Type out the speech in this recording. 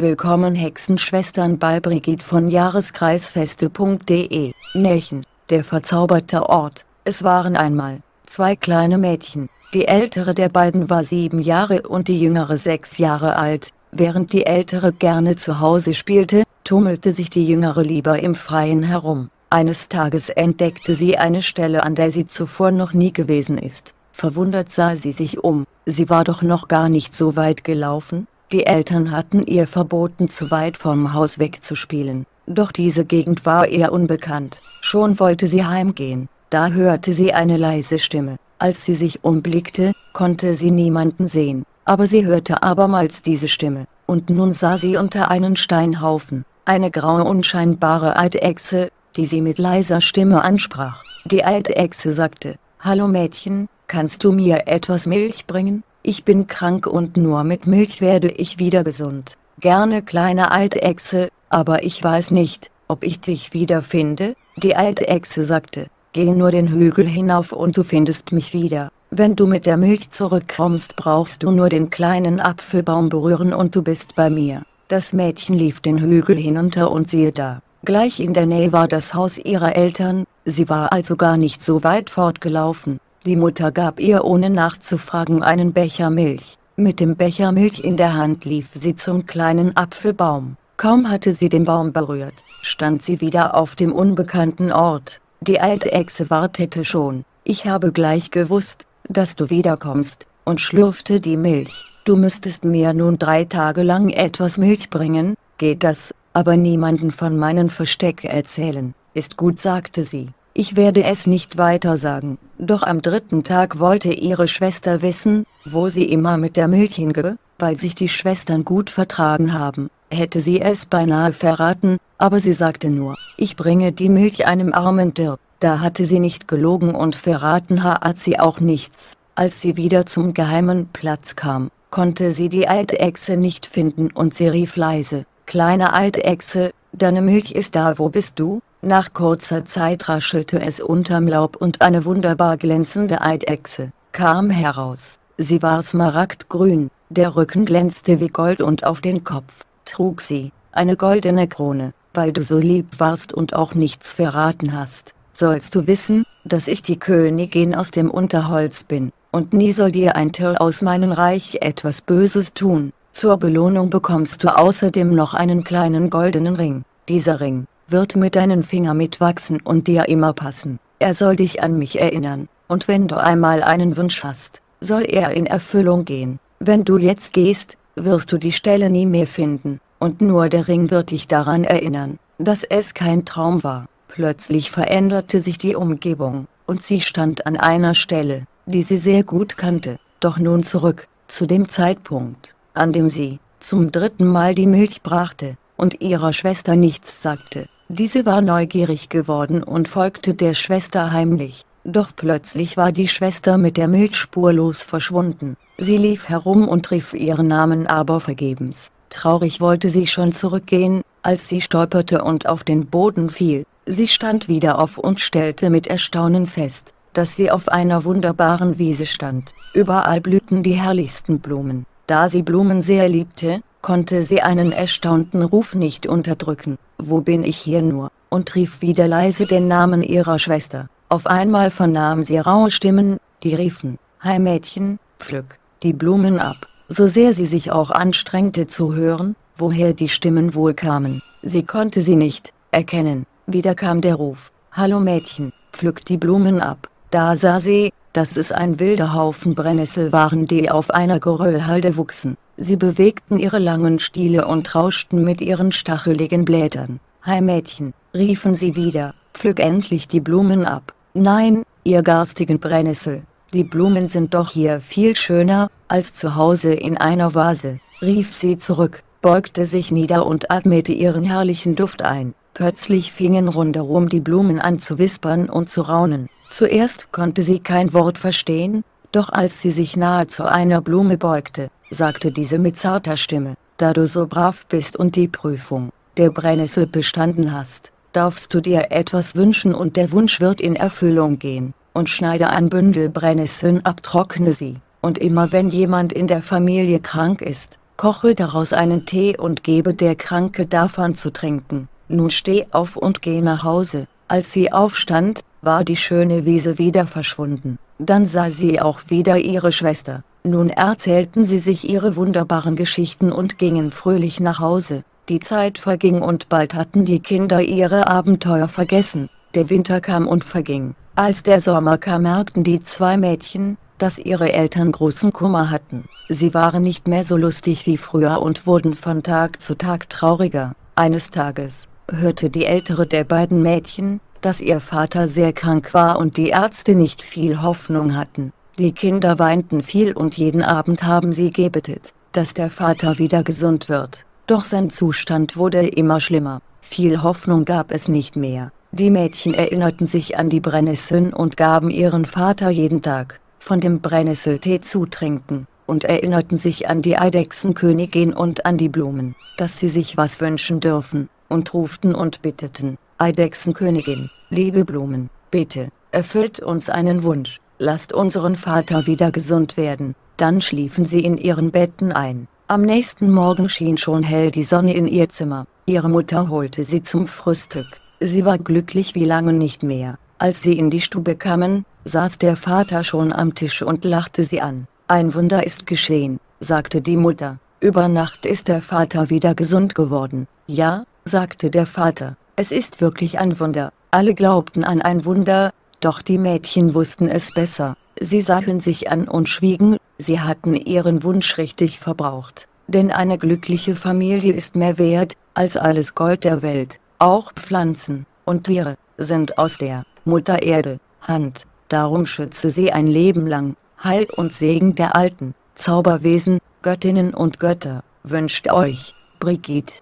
Willkommen Hexenschwestern bei Brigitte von Jahreskreisfeste.de. Märchen, der verzauberte Ort. Es waren einmal zwei kleine Mädchen. Die ältere der beiden war sieben Jahre und die jüngere sechs Jahre alt. Während die ältere gerne zu Hause spielte, tummelte sich die jüngere lieber im Freien herum. Eines Tages entdeckte sie eine Stelle an der sie zuvor noch nie gewesen ist. Verwundert sah sie sich um, sie war doch noch gar nicht so weit gelaufen, die Eltern hatten ihr verboten zu weit vom Haus wegzuspielen, doch diese Gegend war ihr unbekannt, schon wollte sie heimgehen, da hörte sie eine leise Stimme, als sie sich umblickte, konnte sie niemanden sehen, aber sie hörte abermals diese Stimme, und nun sah sie unter einen Steinhaufen, eine graue unscheinbare Eidechse, die sie mit leiser Stimme ansprach. Die Eidechse sagte, Hallo Mädchen, Kannst du mir etwas Milch bringen? Ich bin krank und nur mit Milch werde ich wieder gesund. Gerne kleine Eidechse, aber ich weiß nicht, ob ich dich wiederfinde. Die Eidechse sagte, geh nur den Hügel hinauf und du findest mich wieder. Wenn du mit der Milch zurückkommst brauchst du nur den kleinen Apfelbaum berühren und du bist bei mir. Das Mädchen lief den Hügel hinunter und siehe da, gleich in der Nähe war das Haus ihrer Eltern, sie war also gar nicht so weit fortgelaufen. Die Mutter gab ihr ohne nachzufragen einen Becher Milch. Mit dem Becher Milch in der Hand lief sie zum kleinen Apfelbaum. Kaum hatte sie den Baum berührt, stand sie wieder auf dem unbekannten Ort. Die alte Echse wartete schon. Ich habe gleich gewusst, dass du wiederkommst, und schlürfte die Milch. Du müsstest mir nun drei Tage lang etwas Milch bringen, geht das, aber niemanden von meinem Versteck erzählen. Ist gut, sagte sie. Ich werde es nicht weiter sagen, doch am dritten Tag wollte ihre Schwester wissen, wo sie immer mit der Milch hinge, weil sich die Schwestern gut vertragen haben, hätte sie es beinahe verraten, aber sie sagte nur, ich bringe die Milch einem armen Dirk. Da hatte sie nicht gelogen und verraten hat sie auch nichts. Als sie wieder zum geheimen Platz kam, konnte sie die Eidechse nicht finden und sie rief leise, kleine Eidechse, deine Milch ist da wo bist du? Nach kurzer Zeit raschelte es unterm Laub und eine wunderbar glänzende Eidechse kam heraus. Sie war smaragdgrün, der Rücken glänzte wie Gold und auf den Kopf trug sie eine goldene Krone. Weil du so lieb warst und auch nichts verraten hast, sollst du wissen, dass ich die Königin aus dem Unterholz bin, und nie soll dir ein Tier aus meinem Reich etwas Böses tun. Zur Belohnung bekommst du außerdem noch einen kleinen goldenen Ring. Dieser Ring wird mit deinen Finger mitwachsen und dir immer passen. Er soll dich an mich erinnern, und wenn du einmal einen Wunsch hast, soll er in Erfüllung gehen. Wenn du jetzt gehst, wirst du die Stelle nie mehr finden, und nur der Ring wird dich daran erinnern, dass es kein Traum war. Plötzlich veränderte sich die Umgebung, und sie stand an einer Stelle, die sie sehr gut kannte, doch nun zurück, zu dem Zeitpunkt, an dem sie, zum dritten Mal die Milch brachte, und ihrer Schwester nichts sagte. Diese war neugierig geworden und folgte der Schwester heimlich, doch plötzlich war die Schwester mit der Milch spurlos verschwunden. Sie lief herum und rief ihren Namen aber vergebens. Traurig wollte sie schon zurückgehen, als sie stolperte und auf den Boden fiel. Sie stand wieder auf und stellte mit Erstaunen fest, dass sie auf einer wunderbaren Wiese stand. Überall blühten die herrlichsten Blumen. Da sie Blumen sehr liebte, konnte sie einen erstaunten Ruf nicht unterdrücken, wo bin ich hier nur, und rief wieder leise den Namen ihrer Schwester. Auf einmal vernahm sie raue Stimmen, die riefen, Hi Mädchen, pflück die Blumen ab, so sehr sie sich auch anstrengte zu hören, woher die Stimmen wohl kamen, sie konnte sie nicht erkennen, wieder kam der Ruf, Hallo Mädchen, pflück die Blumen ab, da sah sie, dass es ein wilder Haufen Brennnessel waren die auf einer Geröllhalde wuchsen, Sie bewegten ihre langen Stiele und rauschten mit ihren stacheligen Blättern. Hi Mädchen, riefen sie wieder, pflück endlich die Blumen ab. Nein, ihr garstigen Brennnessel, die Blumen sind doch hier viel schöner, als zu Hause in einer Vase, rief sie zurück, beugte sich nieder und atmete ihren herrlichen Duft ein. Plötzlich fingen rundherum die Blumen an zu wispern und zu raunen. Zuerst konnte sie kein Wort verstehen, doch als sie sich nahe zu einer Blume beugte, sagte diese mit zarter Stimme, da du so brav bist und die Prüfung der Brennnessel bestanden hast, darfst du dir etwas wünschen und der Wunsch wird in Erfüllung gehen, und schneide ein Bündel Brennnesseln ab, trockne sie, und immer wenn jemand in der Familie krank ist, koche daraus einen Tee und gebe der Kranke davon zu trinken. Nun steh auf und geh nach Hause. Als sie aufstand, war die schöne Wiese wieder verschwunden. Dann sah sie auch wieder ihre Schwester. Nun erzählten sie sich ihre wunderbaren Geschichten und gingen fröhlich nach Hause. Die Zeit verging und bald hatten die Kinder ihre Abenteuer vergessen. Der Winter kam und verging. Als der Sommer kam merkten die zwei Mädchen, dass ihre Eltern großen Kummer hatten. Sie waren nicht mehr so lustig wie früher und wurden von Tag zu Tag trauriger. Eines Tages hörte die ältere der beiden Mädchen, dass ihr Vater sehr krank war und die Ärzte nicht viel Hoffnung hatten. Die Kinder weinten viel und jeden Abend haben sie gebetet, dass der Vater wieder gesund wird. Doch sein Zustand wurde immer schlimmer. Viel Hoffnung gab es nicht mehr. Die Mädchen erinnerten sich an die Brennnesseln und gaben ihren Vater jeden Tag von dem Brennnesseltee zu trinken, und erinnerten sich an die Eidechsenkönigin und an die Blumen, dass sie sich was wünschen dürfen, und ruften und bitteten, Eidechsenkönigin, liebe Blumen, bitte, erfüllt uns einen Wunsch, lasst unseren Vater wieder gesund werden. Dann schliefen sie in ihren Betten ein. Am nächsten Morgen schien schon hell die Sonne in ihr Zimmer. Ihre Mutter holte sie zum Frühstück. Sie war glücklich wie lange nicht mehr. Als sie in die Stube kamen, saß der Vater schon am Tisch und lachte sie an. Ein Wunder ist geschehen, sagte die Mutter. Über Nacht ist der Vater wieder gesund geworden. Ja, sagte der Vater, es ist wirklich ein Wunder. Alle glaubten an ein Wunder, doch die Mädchen wussten es besser. Sie sahen sich an und schwiegen, sie hatten ihren Wunsch richtig verbraucht. Denn eine glückliche Familie ist mehr wert, als alles Gold der Welt. Auch Pflanzen und Tiere sind aus der Mutter Erde, Hand. Darum schütze sie ein Leben lang. Heil und Segen der Alten, Zauberwesen, Göttinnen und Götter, wünscht euch, Brigitte.